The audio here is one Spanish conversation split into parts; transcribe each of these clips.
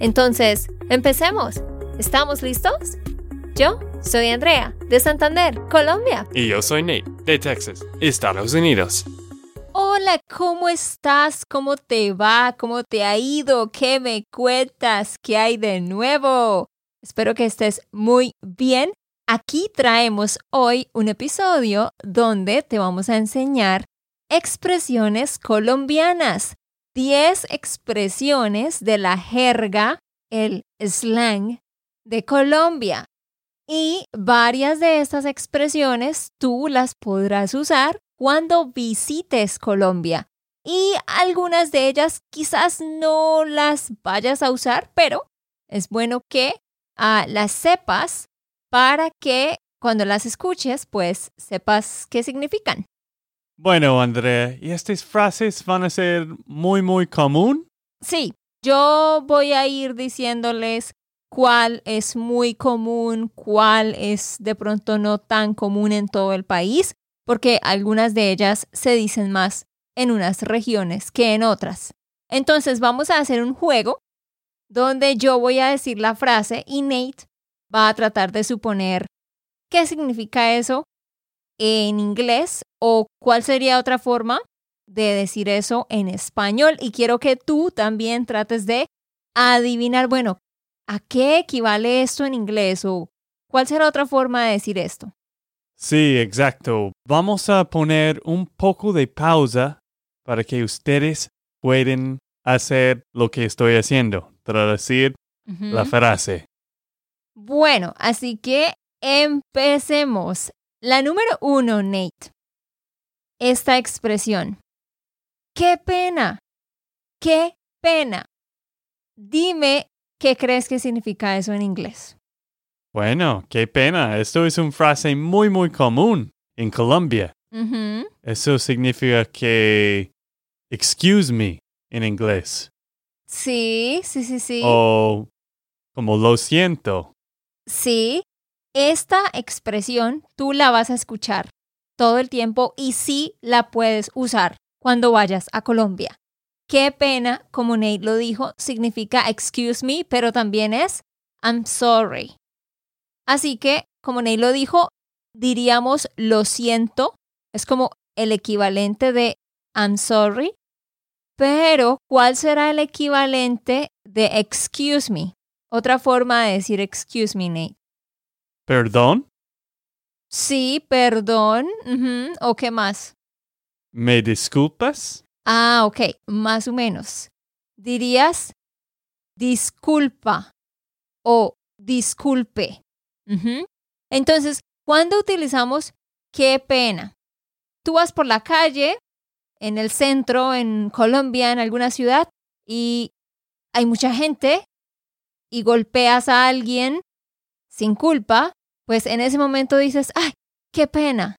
Entonces, empecemos. ¿Estamos listos? Yo soy Andrea, de Santander, Colombia. Y yo soy Nate, de Texas, Estados Unidos. Hola, ¿cómo estás? ¿Cómo te va? ¿Cómo te ha ido? ¿Qué me cuentas? ¿Qué hay de nuevo? Espero que estés muy bien Aquí traemos hoy un episodio donde te vamos a enseñar expresiones colombianas, 10 expresiones de la jerga, el slang de Colombia. Y varias de estas expresiones tú las podrás usar cuando visites Colombia. Y algunas de ellas quizás no las vayas a usar, pero es bueno que ah, las sepas para que cuando las escuches, pues sepas qué significan. Bueno, Andrea, ¿y estas frases van a ser muy, muy común? Sí, yo voy a ir diciéndoles cuál es muy común, cuál es de pronto no tan común en todo el país, porque algunas de ellas se dicen más en unas regiones que en otras. Entonces vamos a hacer un juego donde yo voy a decir la frase y Nate va a tratar de suponer qué significa eso en inglés o cuál sería otra forma de decir eso en español. Y quiero que tú también trates de adivinar, bueno, ¿a qué equivale esto en inglés o cuál será otra forma de decir esto? Sí, exacto. Vamos a poner un poco de pausa para que ustedes puedan hacer lo que estoy haciendo, traducir la frase. Bueno, así que empecemos. La número uno, Nate. Esta expresión. ¡Qué pena! ¡Qué pena! Dime qué crees que significa eso en inglés. Bueno, qué pena. Esto es una frase muy, muy común en Colombia. Eso significa que excuse me en inglés. Sí, sí, sí, sí. O como lo siento. Sí, esta expresión tú la vas a escuchar todo el tiempo y sí la puedes usar cuando vayas a Colombia. Qué pena, como Nate lo dijo, significa excuse me, pero también es I'm sorry. Así que, como Nate lo dijo, diríamos lo siento, es como el equivalente de I'm sorry, pero ¿cuál será el equivalente de excuse me? Otra forma de decir excuse me, Nate. ¿Perdón? Sí, perdón. ¿O qué más? ¿Me disculpas? Ah, ok, más o menos. Dirías disculpa o disculpe. Entonces, ¿cuándo utilizamos qué pena? Tú vas por la calle, en el centro, en Colombia, en alguna ciudad, y hay mucha gente y golpeas a alguien sin culpa, pues en ese momento dices, ay, qué pena,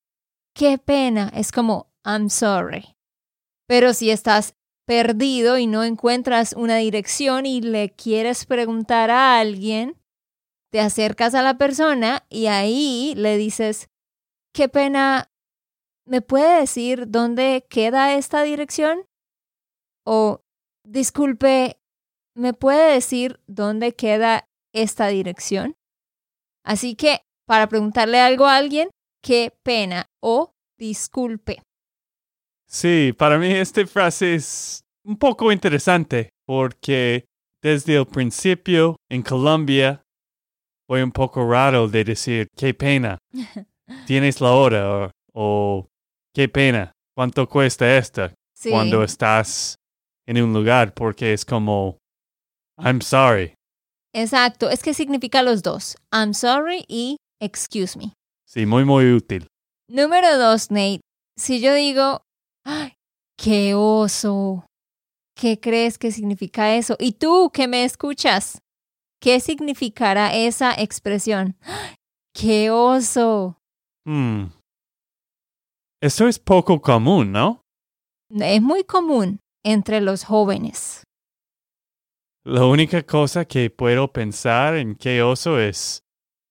qué pena. Es como, I'm sorry. Pero si estás perdido y no encuentras una dirección y le quieres preguntar a alguien, te acercas a la persona y ahí le dices, qué pena, ¿me puede decir dónde queda esta dirección? O, disculpe, ¿me puede decir dónde queda esta dirección? Así que, para preguntarle algo a alguien, qué pena o disculpe. Sí, para mí esta frase es un poco interesante porque desde el principio en Colombia fue un poco raro de decir qué pena. Tienes la hora o, qué pena. ¿Cuánto cuesta esta? Cuando estás en un lugar porque es como I'm sorry. Exacto, es que significa los dos. I'm sorry y excuse me. Sí, muy, muy útil. Número dos, Nate. Si yo digo, ¡ay, qué oso! ¿Qué crees que significa eso? Y tú que me escuchas, ¿qué significará esa expresión? ¡Qué oso! Hmm. Esto es poco común, ¿no? Es muy común entre los jóvenes. La única cosa que puedo pensar en qué oso es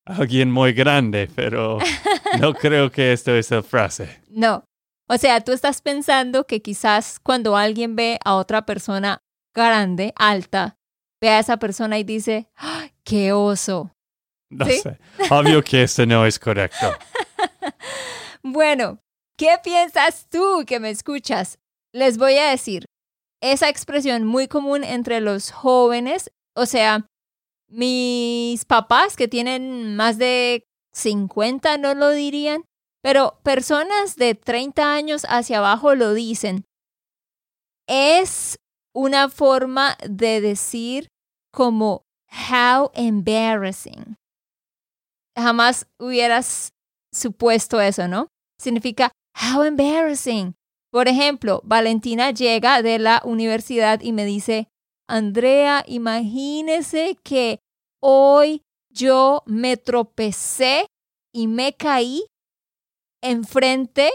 alguien muy grande, pero no creo que esto es la frase. No. O sea, tú estás pensando que quizás cuando alguien ve a otra persona grande, alta, ve a esa persona y dice, ¡Ah, ¡qué oso! No ¿Sí? sé. Obvio que esto no es correcto. Bueno, ¿qué piensas tú que me escuchas? Les voy a decir, esa expresión muy común entre los jóvenes, o sea, mis papás que tienen más de 50 no lo dirían, pero personas de 30 años hacia abajo lo dicen. Es una forma de decir como how embarrassing. Jamás hubieras supuesto eso, ¿no? Significa how embarrassing. Por ejemplo, Valentina llega de la universidad y me dice, Andrea, imagínese que hoy yo me tropecé y me caí enfrente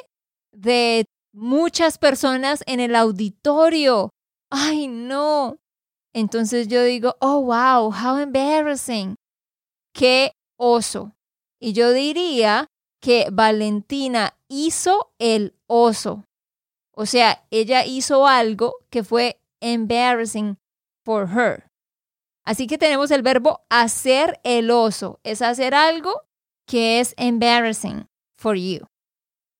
de muchas personas en el auditorio. Ay, no. Entonces yo digo, oh, wow, how embarrassing. Qué oso. Y yo diría que Valentina hizo el oso. O sea, ella hizo algo que fue embarrassing for her. Así que tenemos el verbo hacer el oso. Es hacer algo que es embarrassing for you.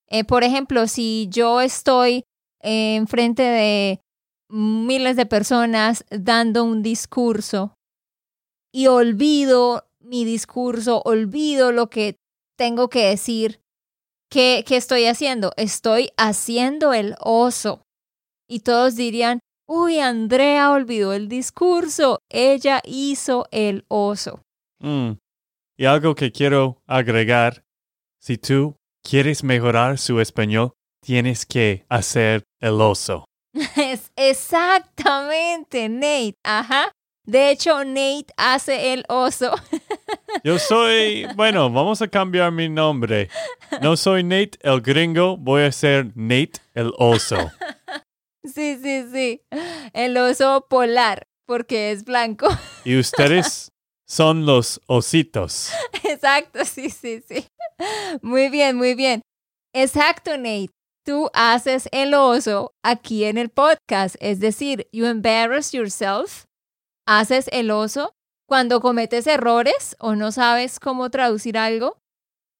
Eh, por ejemplo, si yo estoy enfrente de miles de personas dando un discurso y olvido mi discurso, olvido lo que tengo que decir, ¿qué, qué estoy haciendo? Estoy haciendo el oso. Y todos dirían, uy, Andrea olvidó el discurso, ella hizo el oso. Mm. Y algo que quiero agregar, si tú quieres mejorar su español, tienes que hacer el oso. Es exactamente, Nate. Ajá. De hecho, Nate hace el oso. Yo soy, bueno, vamos a cambiar mi nombre. No soy Nate el gringo, voy a ser Nate el oso. Sí, sí, sí. El oso polar, porque es blanco. Y ustedes son los ositos. Exacto, sí, sí, sí. Muy bien, muy bien. Exacto, Nate. Tú haces el oso aquí en el podcast, es decir, you embarrass yourself. Haces el oso cuando cometes errores o no sabes cómo traducir algo.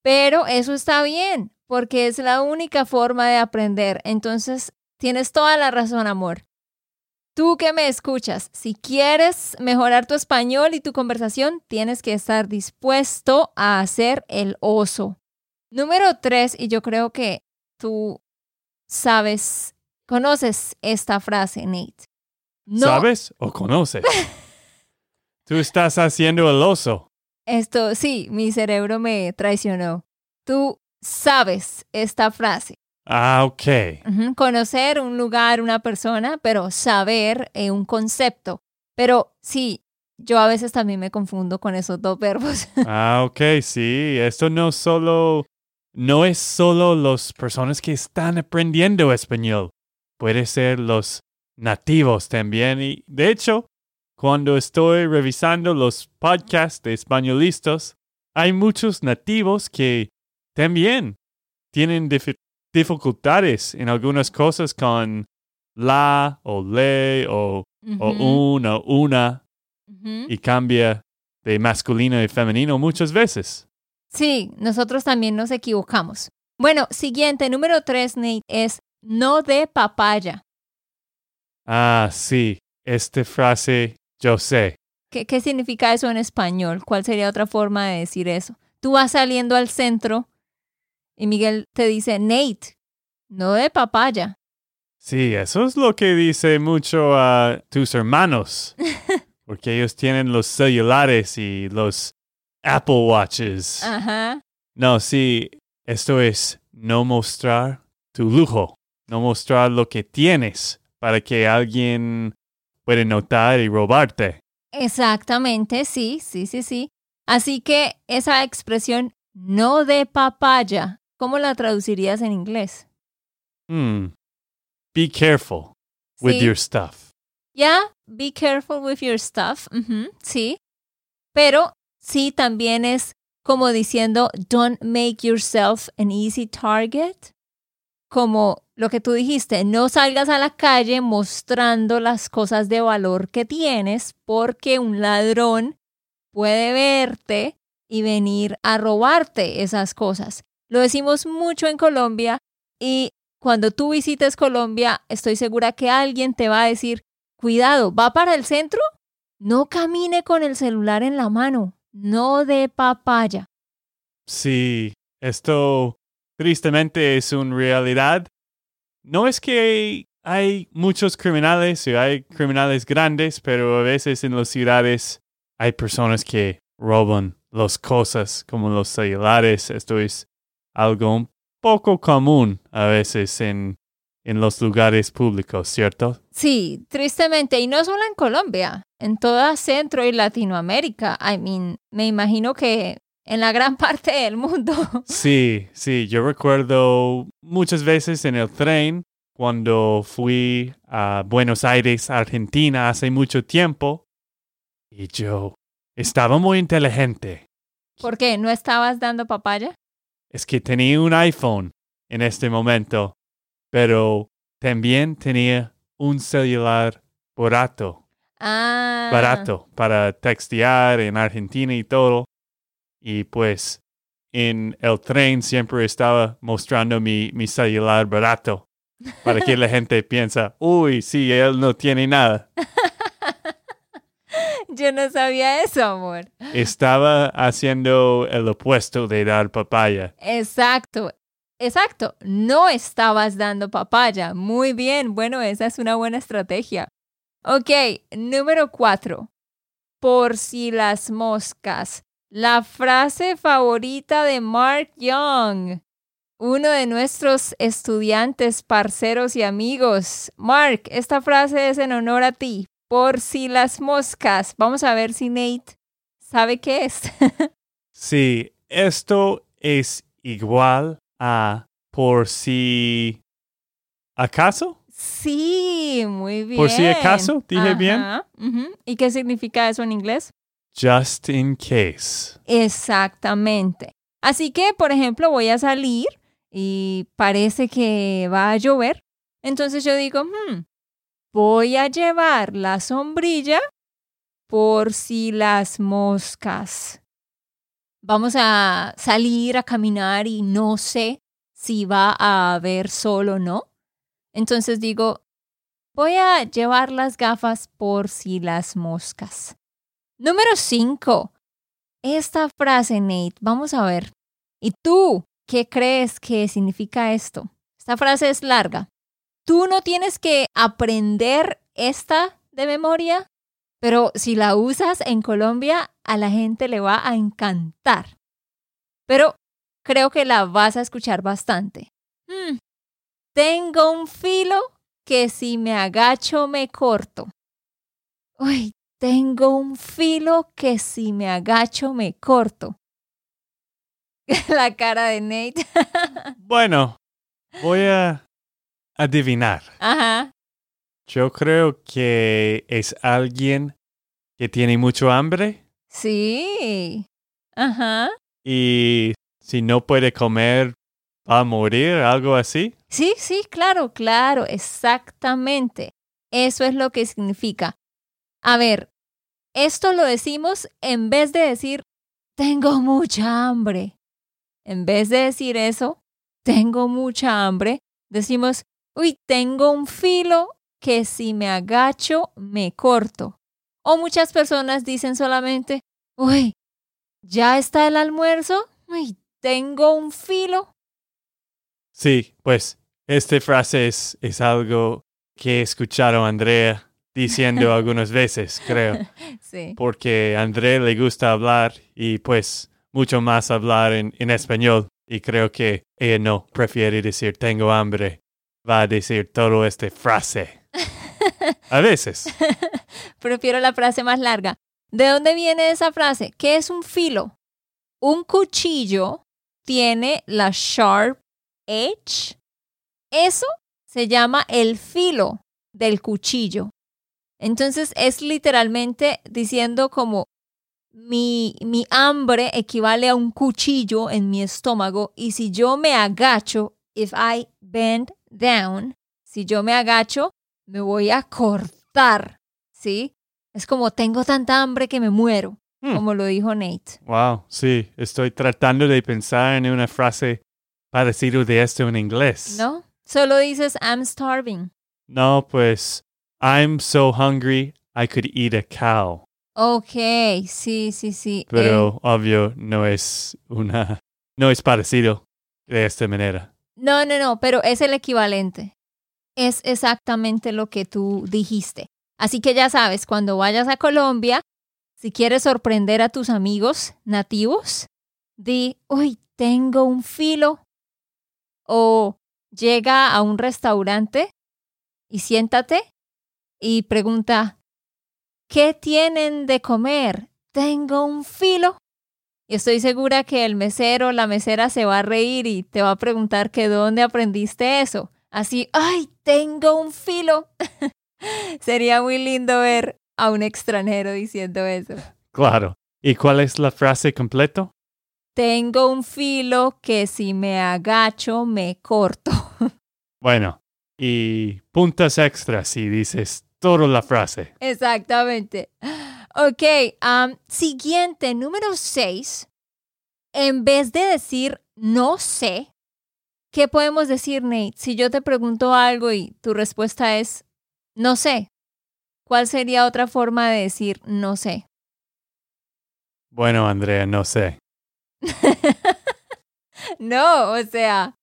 Pero eso está bien, porque es la única forma de aprender. Entonces, tienes toda la razón, amor. Tú que me escuchas, si quieres mejorar tu español y tu conversación, tienes que estar dispuesto a hacer el oso. Número tres, y yo creo que tú sabes, conoces esta frase, Nate. No, ¿Sabes o conoces? Tú estás haciendo el oso. Esto, sí, mi cerebro me traicionó. Tú sabes esta frase. Ah, ok. Conocer un lugar, una persona, pero saber eh, un concepto. Pero sí, yo a veces también me confundo con esos dos verbos. Ah, ok, sí. Esto no solo, no es solo las personas que están aprendiendo español. Puede ser los nativos también. Y de hecho, cuando estoy revisando los podcasts de españolistas, hay muchos nativos que también tienen difi- dificultades en algunas cosas con la o le o, o Ujú, un o una y cambia de masculino y femenino muchas veces. Sí, nosotros también nos equivocamos. Bueno, siguiente, número tres, Nate, es no de papaya. Ah, sí, esta frase yo sé. ¿Qué, ¿Qué significa eso en español? ¿Cuál sería otra forma de decir eso? Tú vas saliendo al centro y Miguel te dice, Nate, no de papaya. Sí, eso es lo que dice mucho a tus hermanos, porque ellos tienen los celulares y los Apple Watches. Ajá. No, sí, esto es no mostrar tu lujo, no mostrar lo que tienes para que alguien puede notar y robarte. Exactamente, sí, sí, sí, sí. Así que esa expresión no de papaya, ¿cómo la traducirías en inglés? Hmm. Be careful with Sí. your stuff. Ya, be careful with your stuff. sí. Pero sí también es como diciendo, don't make yourself an easy target. Como lo que tú dijiste, no salgas a la calle mostrando las cosas de valor que tienes porque un ladrón puede verte y venir a robarte esas cosas. Lo decimos mucho en Colombia y cuando tú visites Colombia, estoy segura que alguien te va a decir, cuidado, ¿va para el centro? No camine con el celular en la mano, no de papaya. Sí, esto tristemente es una realidad. No es que hay muchos criminales y hay criminales grandes, pero a veces en las ciudades hay personas que roban las cosas como los celulares. Esto es algo un poco común a veces en, en los lugares públicos, ¿cierto? Sí, tristemente, y no solo en Colombia, en toda Centro y Latinoamérica. I mean, me imagino que en la gran parte del mundo. Sí, sí, yo recuerdo muchas veces en el tren cuando fui a Buenos Aires, Argentina, hace mucho tiempo, y yo estaba muy inteligente. ¿Por qué? ¿No estabas dando papaya? Es que tenía un iPhone en este momento, pero también tenía un celular barato, Ah. barato para textear en Argentina y todo. Y pues en el tren siempre estaba mostrando mi, mi celular barato para que la gente piensa, uy, sí, él no tiene nada. Yo no sabía eso, amor. Estaba haciendo el opuesto de dar papaya. Exacto, exacto. No estabas dando papaya. Muy bien, bueno, esa es una buena estrategia. Ok, número cuatro. Por si las moscas. La frase favorita de Mark Young. Uno de nuestros estudiantes, parceros y amigos. Mark, esta frase es en honor a ti. Por si las moscas. Vamos a ver si Nate sabe qué es. Sí, esto es igual a por si acaso. Sí, muy bien. Por si acaso, ¿dije bien? ¿Y qué significa eso en inglés? Just in case. Exactamente. Así que, por ejemplo, voy a salir y parece que va a llover. Entonces yo digo, "Hmm, voy a llevar la sombrilla por si las moscas. Vamos a salir a caminar y no sé si va a haber sol o no. Entonces digo, voy a llevar las gafas por si las moscas. Número 5. Esta frase, Nate, vamos a ver. ¿Y tú qué crees que significa esto? Esta frase es larga. Tú no tienes que aprender esta de memoria, pero si la usas en Colombia, a la gente le va a encantar. Pero creo que la vas a escuchar bastante. Hmm, Tengo un filo que si me agacho me corto. Uy, tengo un filo que si me agacho me corto. La cara de Nate. Bueno, voy a adivinar. Ajá. Yo creo que es alguien que tiene mucho hambre Sí. Ajá. y si no puede comer va a morir, algo así. Sí, sí, claro, claro, exactamente. Eso es lo que significa. A ver, esto lo decimos en vez de decir, tengo mucha hambre. En vez de decir eso, tengo mucha hambre, decimos, uy, tengo un filo que si me agacho, me corto. O muchas personas dicen solamente, uy, ¿ya está el almuerzo? Uy, tengo un filo. Sí, pues esta frase es, es algo que a Andrea diciendo algunas veces, creo, Sí. porque a Andrea le gusta hablar y pues mucho más hablar en, en español y creo que ella no prefiere decir tengo hambre, va a decir todo esta frase. A veces. Prefiero la frase más larga. ¿De dónde viene esa frase? ¿Qué es un filo? Un cuchillo tiene la sharp edge. Eso se llama el filo del cuchillo. Entonces es literalmente diciendo como mi, mi hambre equivale a un cuchillo en mi estómago y si yo me agacho, if I bend down, si yo me agacho, me voy a cortar, ¿sí? Es como tengo tanta hambre que me muero, Hmm. como lo dijo Nate. Wow, sí, estoy tratando de pensar en una frase parecida de esto en inglés. ¿No? Solo dices I'm starving. No, pues, I'm so hungry I could eat a cow. Ok, sí, sí, sí. Eh, Pero obvio no es una, no es parecido de esta manera. no, no, no, pero es el equivalente. Es exactamente lo que tú dijiste. Así que ya sabes, cuando vayas a Colombia, si quieres sorprender a tus amigos nativos, di, uy, tengo un filo. O llega a un restaurante y siéntate y pregunta, ¿qué tienen de comer? Tengo un filo. Y estoy segura que el mesero o la mesera se va a reír y te va a preguntar que dónde aprendiste eso. Así, ay, tengo un filo. Sería muy lindo ver a un extranjero diciendo eso. Claro. ¿Y cuál es la frase completo? Tengo un filo que si me agacho me corto. Bueno, y puntos extras si dices toda la frase. Exactamente. Ok, am, siguiente, número 6. En vez de decir no sé, ¿qué podemos decir, Nate? Si yo te pregunto algo y tu respuesta es no sé, ¿cuál sería otra forma de decir no sé? Bueno, Andrea, no sé. no, o sea,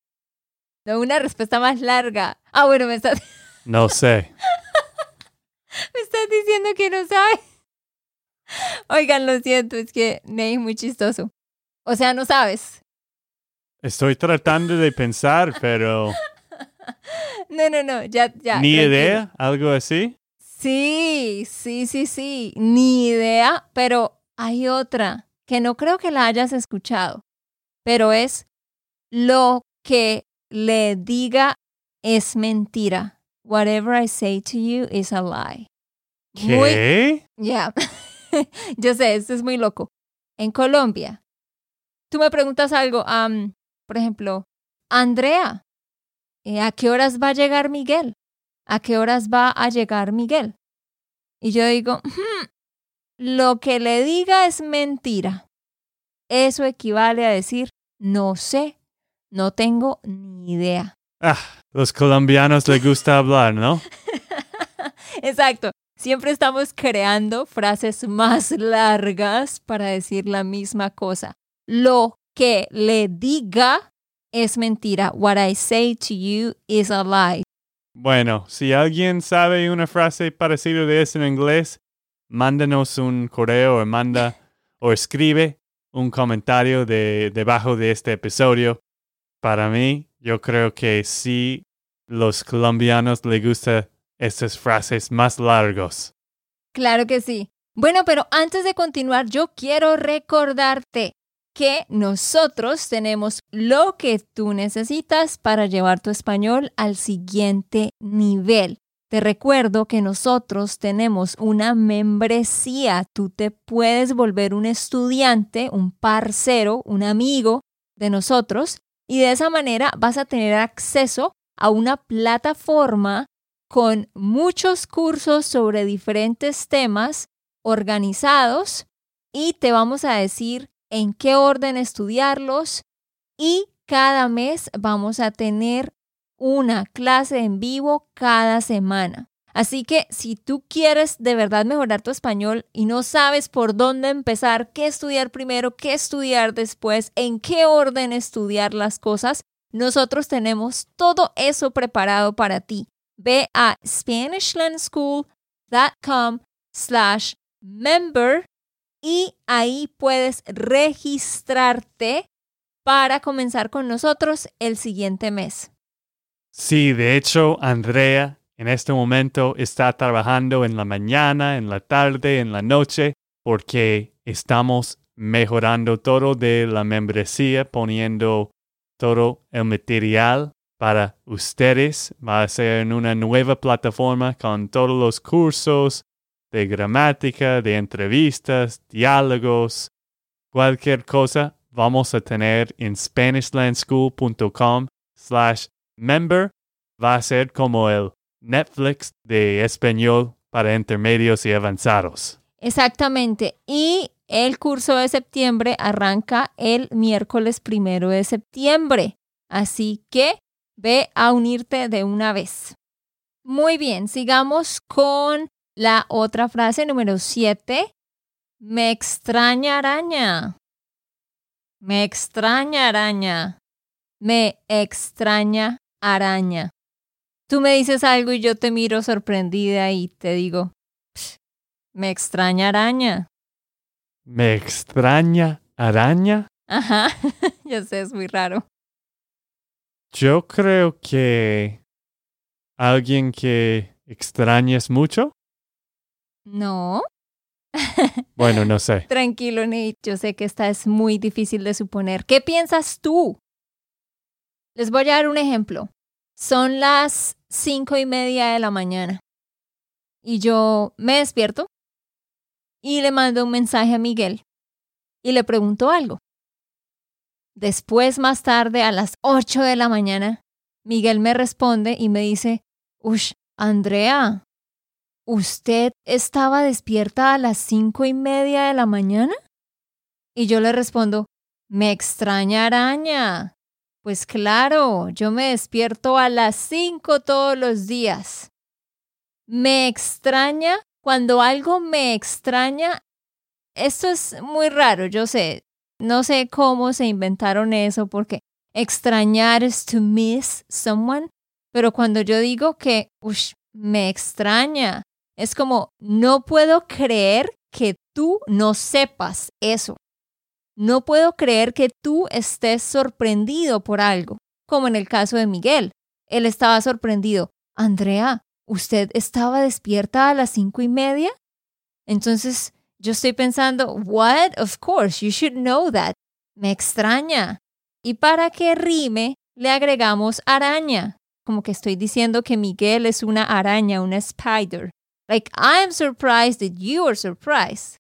una respuesta más larga. Ah, bueno, me estás, No sé. me estás diciendo que no sabes. Oigan, lo siento, es que Nate es muy chistoso. O sea, no sabes. Estoy tratando de pensar, pero No, no, no, ya, ya. ni idea, algo así. Sí, sí, sí, sí, ni idea, pero hay otra que no creo que la hayas escuchado, pero es lo que le diga es mentira. Whatever I say to you is a lie. Muy, ¿Qué? ya. Yo sé, esto es muy loco. En Colombia, tú me preguntas algo, am, por ejemplo, Andrea, eh, ¿a qué horas va a llegar Miguel? ¿A qué horas va a llegar Miguel? Y yo digo, "Hmm, lo que le diga es mentira. Eso equivale a decir, no sé, no tengo ni idea. Ah, los colombianos les gusta hablar, ¿no? Exacto. Siempre estamos creando frases más largas para decir la misma cosa. Lo que le diga es mentira. What I say to you is a lie. Bueno, si alguien sabe una frase parecida de eso en inglés, mándanos un correo o manda o escribe un comentario de, debajo de este episodio. Para mí, yo creo que sí, los colombianos les gustan estas frases más largos. Claro que sí. Bueno, pero antes de continuar, yo quiero recordarte que nosotros tenemos lo que tú necesitas para llevar tu español al siguiente nivel. Te recuerdo que nosotros tenemos una membresía. Tú te puedes volver un estudiante, un parcero, un amigo de nosotros y de esa manera vas a tener acceso a una plataforma con muchos cursos sobre diferentes temas organizados y te vamos a decir en qué orden estudiarlos y cada mes vamos a tener una clase en vivo cada semana. Así que si tú quieres de verdad mejorar tu español y no sabes por dónde empezar, qué estudiar primero, qué estudiar después, en qué orden estudiar las cosas, nosotros tenemos todo eso preparado para ti. Ve a SpanishLandSchool.com slash member y ahí puedes registrarte para comenzar con nosotros el siguiente mes. Sí, de hecho, Andrea en este momento está trabajando en la mañana, en la tarde, en la noche, porque estamos mejorando todo de la membresía, poniendo todo el material para ustedes. Va a ser en una nueva plataforma con todos los cursos de gramática, de entrevistas, diálogos, cualquier cosa vamos a tener en SpanishLandSchool.com slash member. Va a ser como el Netflix de español para intermedios y avanzados. Exactamente. Y el curso de septiembre arranca el miércoles primero de septiembre. Así que ve a unirte de una vez. Muy bien, sigamos con la otra frase número 7. Me extraña araña. Me extraña araña. Me extraña araña. Tú me dices algo y yo te miro sorprendida y te digo, me extraña araña. ¿Me extraña araña? Ajá, ya sé, es muy raro. Yo creo que alguien que extrañes mucho. No. Bueno, no sé. Tranquilo, Nate. Yo sé que esta es muy difícil de suponer. ¿Qué piensas tú? Les voy a dar un ejemplo. Son las cinco y media de la mañana. Y yo me despierto y le mando un mensaje a Miguel y le pregunto algo. Después, más tarde, a las ocho de la mañana, Miguel me responde y me dice, Ush, Andrea, ¿usted estaba despierta a las cinco y media de la mañana? Y yo le respondo, me extraña araña. Pues claro, yo me despierto a las cinco todos los días. Me extraña cuando algo me extraña. Esto es muy raro, yo sé. No sé cómo se inventaron eso porque extrañar es to miss someone. Pero cuando yo digo que me extraña, es como no puedo creer que tú no sepas eso. No puedo creer que tú estés sorprendido por algo, como en el caso de Miguel. Él estaba sorprendido. Andrea, ¿usted estaba despierta a las cinco y media? Entonces yo estoy pensando, what? Of course, you should know that. Me extraña. Y para que rime, le agregamos araña. Como que estoy diciendo que Miguel es una araña, una spider. Like, I'm surprised that you are surprised.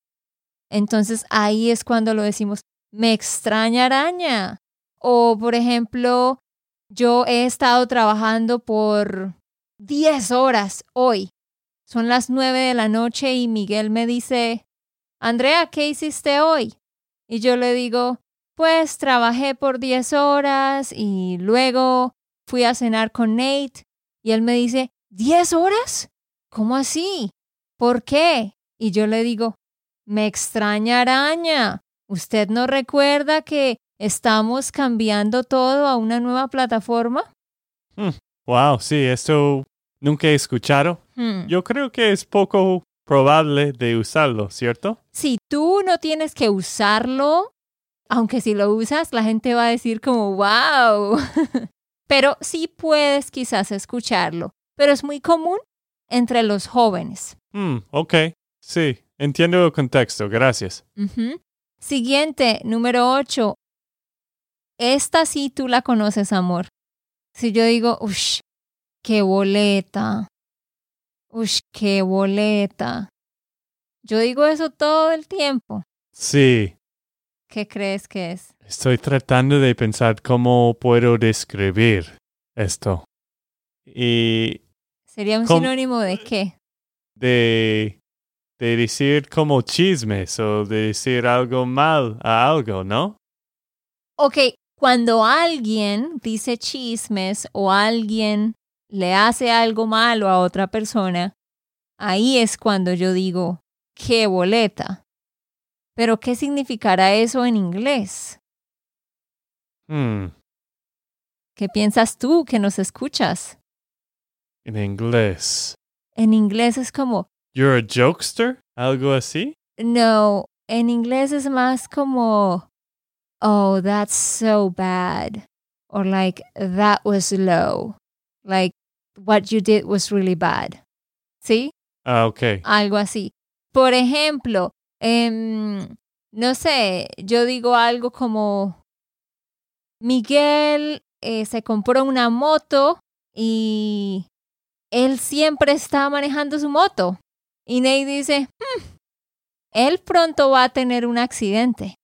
Entonces ahí es cuando lo decimos, me extraña araña. O, por ejemplo, yo he estado trabajando por 10 horas hoy. Son las 9 de la noche y Miguel me dice, Andrea, ¿qué hiciste hoy? Y yo le digo, pues trabajé por 10 horas y luego fui a cenar con Nate. Y él me dice, ¿10 horas? ¿Cómo así? ¿Por qué? Y yo le digo, me extraña araña. ¿Usted no recuerda que estamos cambiando todo a una nueva plataforma? Hmm. Wow, sí, esto nunca he escuchado. Hmm. Yo creo que es poco probable de usarlo, ¿cierto? Si tú no tienes que usarlo, aunque si lo usas, la gente va a decir como, wow. Pero sí puedes quizás escucharlo. Pero es muy común entre los jóvenes. Hmm, ok, sí, entiendo el contexto, gracias. Siguiente, número 8. Esta sí tú la conoces, amor. Si yo digo, ush, qué boleta. Ush, qué boleta. Yo digo eso todo el tiempo. Sí, ¿Qué crees que es? estoy tratando de pensar cómo puedo describir esto. Y ¿Sería un sinónimo de qué? de, de decir como chismes o de decir algo mal a algo, ¿no? Ok, cuando alguien dice chismes o alguien le hace algo malo a otra persona, ahí es cuando yo digo, qué boleta. Pero ¿qué significará eso en inglés? Hmm, ¿Qué piensas tú que nos escuchas? en inglés. En inglés es como, You're a jokester? ¿Algo así? no, en inglés es más como, oh, that's so bad. Or like, that was low. Like, what you did was really bad. ¿Sí? Ah, ok. Algo así. Por ejemplo, em, no sé, yo digo algo como, Miguel eh, se compró una moto y él siempre está manejando su moto. Y Nate dice, "Hmm, él pronto va a tener un accidente.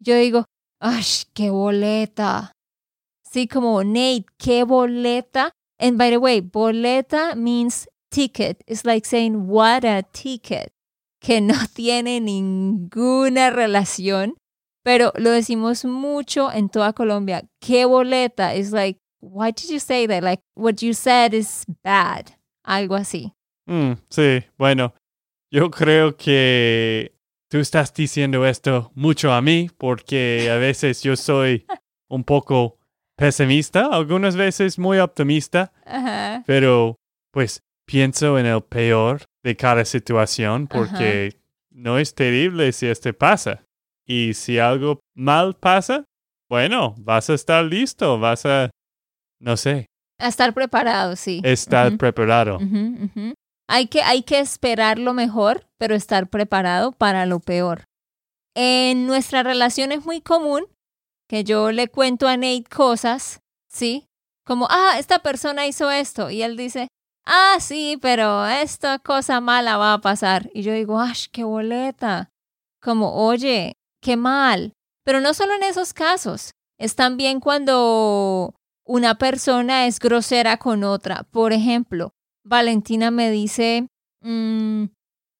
Yo digo, ¡ay, qué boleta! Sí, como Nate, qué boleta. And by the way, boleta means ticket. It's like saying, what a ticket. Que no tiene ninguna relación, pero lo decimos mucho en toda Colombia. Qué boleta. It's like, why did you say that? Like, what you said is bad. Algo así. Mm, sí, bueno, yo creo que tú estás diciendo esto mucho a mí porque a veces yo soy un poco pesimista, algunas veces muy optimista, pero pues pienso en el peor de cada situación porque no es terrible si este pasa. Y si algo mal pasa, bueno, vas a estar listo, vas a, no sé, A estar preparado, sí. estar preparado. Hay que, hay que esperar lo mejor, pero estar preparado para lo peor. En nuestra relación es muy común que yo le cuento a Nate cosas, ¿sí? Como, ah, esta persona hizo esto. Y él dice, ah, sí, pero esta cosa mala va a pasar. Y yo digo, ¡ay, qué boleta! Como, oye, qué mal. Pero no solo en esos casos, es también cuando una persona es grosera con otra. Por ejemplo, Valentina me dice, "Mm,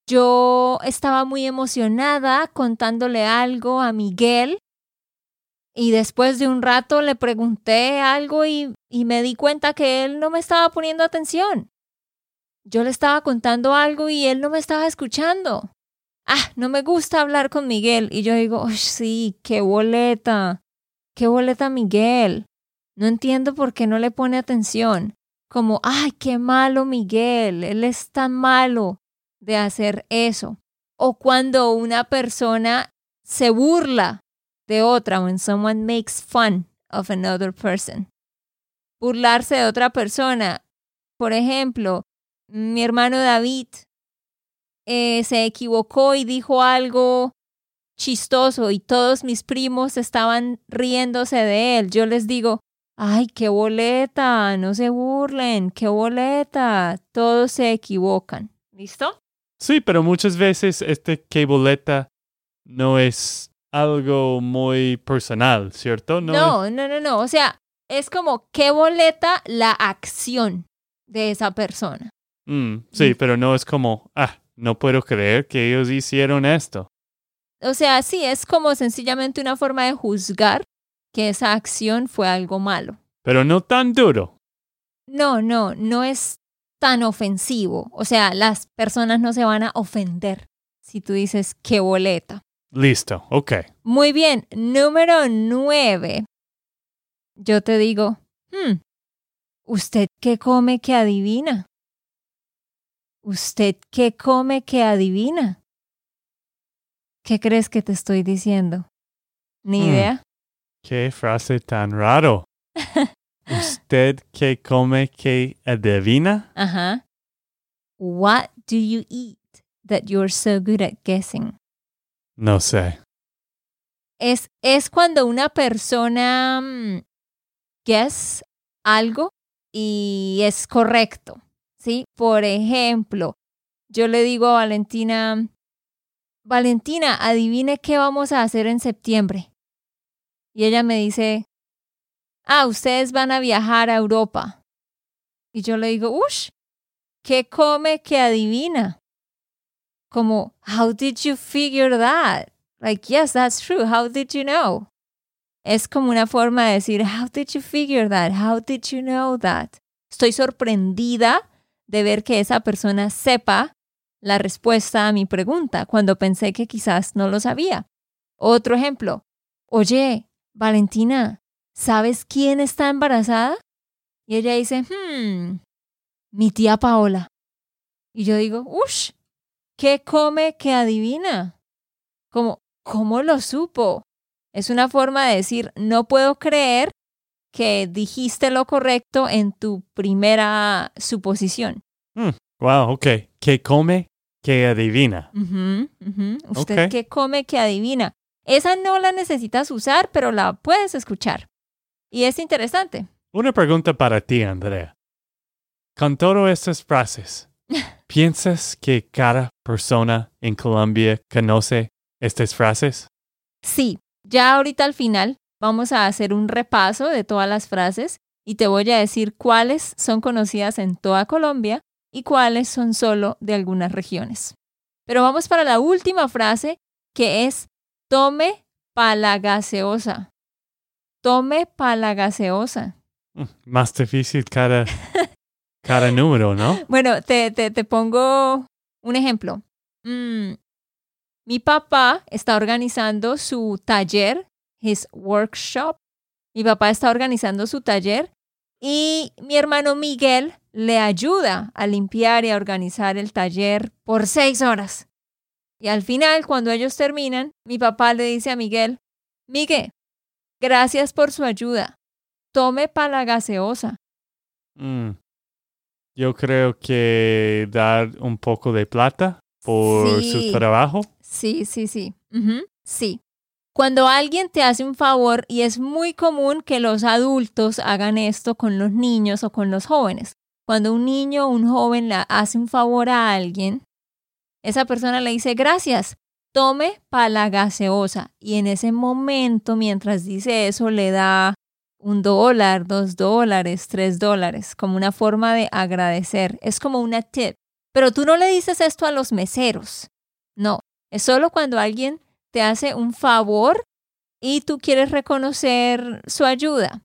yo estaba muy emocionada contándole algo a Miguel y después de un rato le pregunté algo y, me di cuenta que él no me estaba poniendo atención. Yo le estaba contando algo y él no me estaba escuchando. Ah, no me gusta hablar con Miguel. Y yo digo, "Uy, sí, qué boleta. Qué boleta Miguel. No entiendo por qué no le pone atención. Como, ay, qué malo Miguel. Él es tan malo de hacer eso. O cuando una persona se burla de otra, when someone makes fun of another person. Burlarse de otra persona. Por ejemplo, mi hermano David eh, se equivocó y dijo algo chistoso y todos mis primos estaban riéndose de él. Yo les digo, ay, qué boleta, no se burlen, qué boleta, todos se equivocan. ¿Listo? Sí, pero muchas veces este que boleta no es algo muy personal, ¿cierto? No. No, no, no, no. O sea, es como qué boleta la acción de esa persona. Mm, sí, pero no es como, ah, no puedo creer que ellos hicieron esto. O sea, sí, es como sencillamente una forma de juzgar que esa acción fue algo malo. Pero no tan duro. No, no, no es tan ofensivo. O sea, las personas no se van a ofender si tú dices qué boleta. Listo, ok. Muy bien, número nueve. Yo te digo, hmm, ¿usted qué come que adivina? ¿Usted qué come que adivina? ¿Qué crees que te estoy diciendo? Ni Hmm. idea. Qué frase tan raro. ¿Usted qué come que adivina? Ajá. What do you eat that you're so good at guessing? No sé. Es, es cuando una persona mm, guess algo y es correcto, ¿sí? Por ejemplo, yo le digo a Valentina, Valentina, adivine qué vamos a hacer en septiembre. Y ella me dice, ah, ustedes van a viajar a Europa. Y yo le digo, ush, ¿qué come que adivina? Como, how did you figure that? Like, yes, that's true. How did you know? Es como una forma de decir, how did you figure that? How did you know that? Estoy sorprendida de ver que esa persona sepa la respuesta a mi pregunta cuando pensé que quizás no lo sabía. Otro ejemplo. Oye, Valentina, ¿sabes quién está embarazada? Y ella dice, hmm, mi tía Paola. Y yo digo, ush, ¿qué come que adivina? Como, ¿cómo lo supo? Es una forma de decir, no puedo creer que dijiste lo correcto en tu primera suposición. Wow, ok. ¿Qué come? ¿Qué adivina? Usted que come, que adivina. Esa no la necesitas usar, pero la puedes escuchar. Y es interesante. Una pregunta para ti, Andrea. Con todas estas frases, ¿piensas que cada persona en Colombia conoce estas frases? Sí, ya ahorita al final vamos a hacer un repaso de todas las frases y te voy a decir cuáles son conocidas en toda Colombia y cuáles son solo de algunas regiones. Pero vamos para la última frase que es tome pa la gaseosa. Tome pa la gaseosa. Mm, Más difícil cada, cada número, ¿no? Bueno, te, te, te pongo un ejemplo. Mm, mi papá está organizando su taller, his workshop. Mi papá está organizando su taller y mi hermano Miguel le ayuda a limpiar y a organizar el taller por seis horas. Y al final, cuando ellos terminan, mi papá le dice a Miguel, Miguel, gracias por su ayuda. Tome para la gaseosa. Mm. Yo creo que dar un poco de plata por Sí. su trabajo. Sí, sí, sí. Sí. Cuando alguien te hace un favor, y es muy común que los adultos hagan esto con los niños o con los jóvenes. Cuando un niño o un joven le hace un favor a alguien, esa persona le dice gracias, tome para la gaseosa. Y en ese momento, mientras dice eso, le da un dólar, dos dólares, tres dólares, como una forma de agradecer. Es como una tip. Pero tú no le dices esto a los meseros. No, es solo cuando alguien te hace un favor y tú quieres reconocer su ayuda.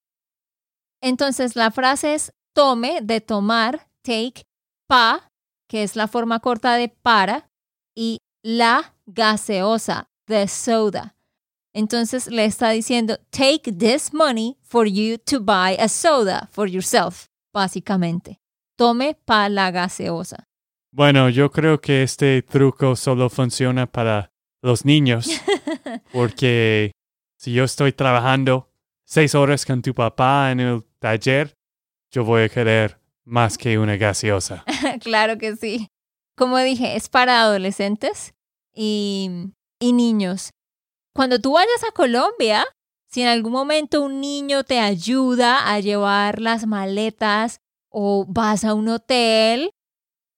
Entonces la frase es tome de tomar, take, pa, que es la forma corta de para, y la gaseosa, the soda. Entonces le está diciendo, take this money for you to buy a soda for yourself, básicamente. Tome pa la gaseosa. Bueno, yo creo que este truco solo funciona para los niños, porque si yo estoy trabajando seis horas con tu papá en el taller, yo voy a querer más que una gaseosa. claro que sí. Como dije, es para adolescentes y, y niños. Cuando tú vayas a Colombia, si en algún momento un niño te ayuda a llevar las maletas o vas a un hotel,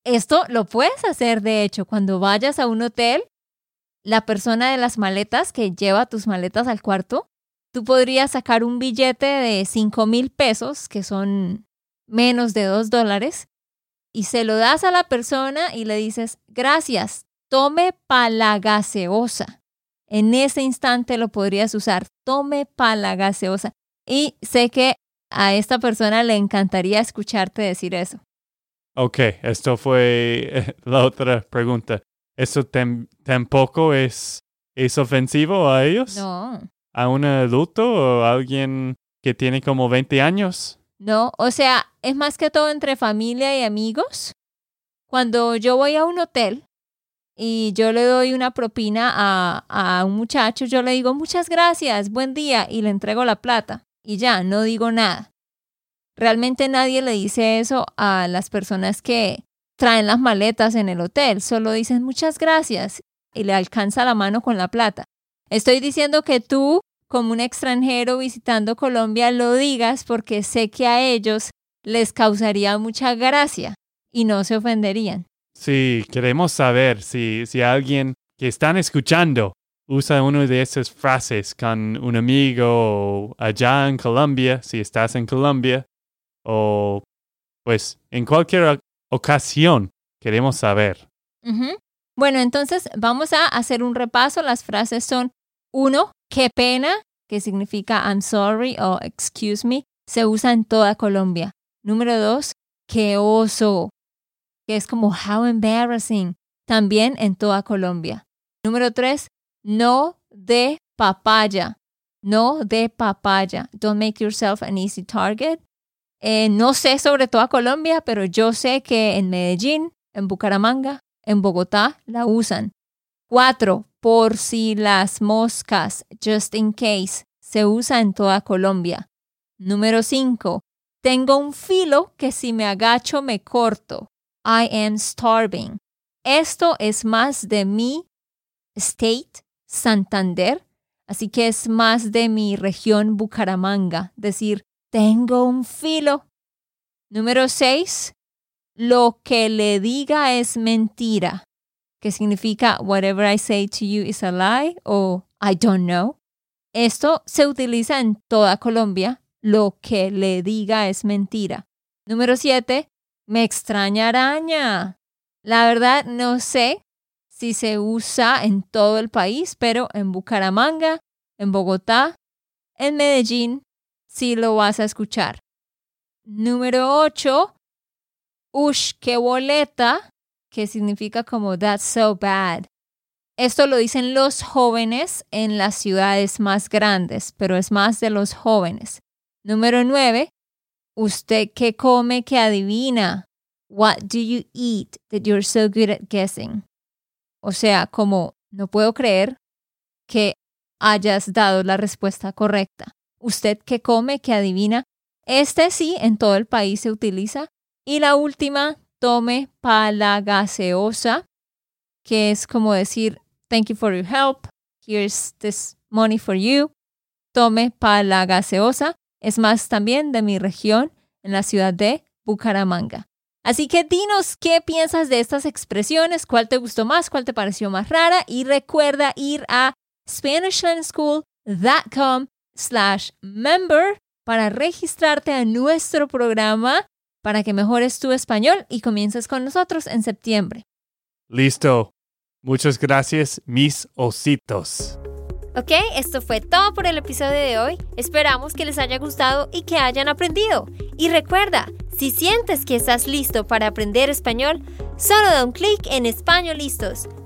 esto lo puedes hacer, de hecho, cuando vayas a un hotel, la persona de las maletas que lleva tus maletas al cuarto, tú podrías sacar un billete de 5 mil pesos, que son menos de 2 dólares, y se lo das a la persona y le dices, gracias, tome pa la gaseosa. En ese instante lo podrías usar, tome pa la gaseosa. Y sé que a esta persona le encantaría escucharte decir eso. Ok, esto fue la otra pregunta. ¿Eso tampoco es, es ofensivo a ellos? No, ¿A un adulto o a alguien que tiene como 20 años? No, o sea, es más que todo entre familia y amigos. Cuando yo voy a un hotel y yo le doy una propina a, a un muchacho, yo le digo muchas gracias, buen día y le entrego la plata y ya, no digo nada. Realmente nadie le dice eso a las personas que traen las maletas en el hotel, solo dicen muchas gracias y le alcanza la mano con la plata. Estoy diciendo que tú, como un extranjero visitando Colombia, lo digas porque sé que a ellos les causaría mucha gracia y no se ofenderían. Sí, queremos saber si, si alguien que están escuchando usa una de esas frases con un amigo allá en Colombia, si estás en Colombia, o pues en cualquier ocasión queremos saber. Bueno, entonces vamos a hacer un repaso. Las frases son, uno, qué pena, que significa I'm sorry o excuse me, se usa en toda Colombia. Número dos, qué oso, que es como how embarrassing, también en toda Colombia. Número tres, no de papaya, no de papaya. Don't make yourself an easy target. Eh, no sé sobre toda Colombia, pero yo sé que en Medellín, en Bucaramanga, en Bogotá la usan. Cuatro, por si las moscas, just in case, se usa en toda Colombia. Número 5. Tengo un filo que si me agacho me corto. I am starving. Esto es más de mi state, Santander, así que es más de mi región Bucaramanga. Decir, tengo un filo. Número 6. Lo que le diga es mentira, que significa whatever I say to you is a lie o I don't know. Esto se utiliza en toda Colombia. Lo que le diga es mentira. Número 7. Me extraña araña. La verdad no sé si se usa en todo el país, pero en Bucaramanga, en Bogotá, en Medellín, sí lo vas a escuchar. Número 8. Ush, qué boleta, que significa como that's so bad. Esto lo dicen los jóvenes en las ciudades más grandes, pero es más de los jóvenes. Número 9. Usted qué come que adivina. What do you eat that you're so good at guessing? O sea, como no puedo creer que hayas dado la respuesta correcta. Usted qué come que adivina. Este sí en todo el país se utiliza. Y la última, tome para gaseosa, que es como decir Thank you for your help. Here's this money for you. Tome para la gaseosa. Es más también de mi región, en la ciudad de Bucaramanga. Así que dinos qué piensas de estas expresiones, cuál te gustó más, cuál te pareció más rara y recuerda ir a SpanishLandSchool.com slash member para registrarte a nuestro programa para que mejores tu español y comiences con nosotros en septiembre. Listo. Muchas gracias, mis ositos. Ok, esto fue todo por el episodio de hoy. Esperamos que les haya gustado y que hayan aprendido. Y recuerda, si sientes que estás listo para aprender español, solo da un clic en Español Listos.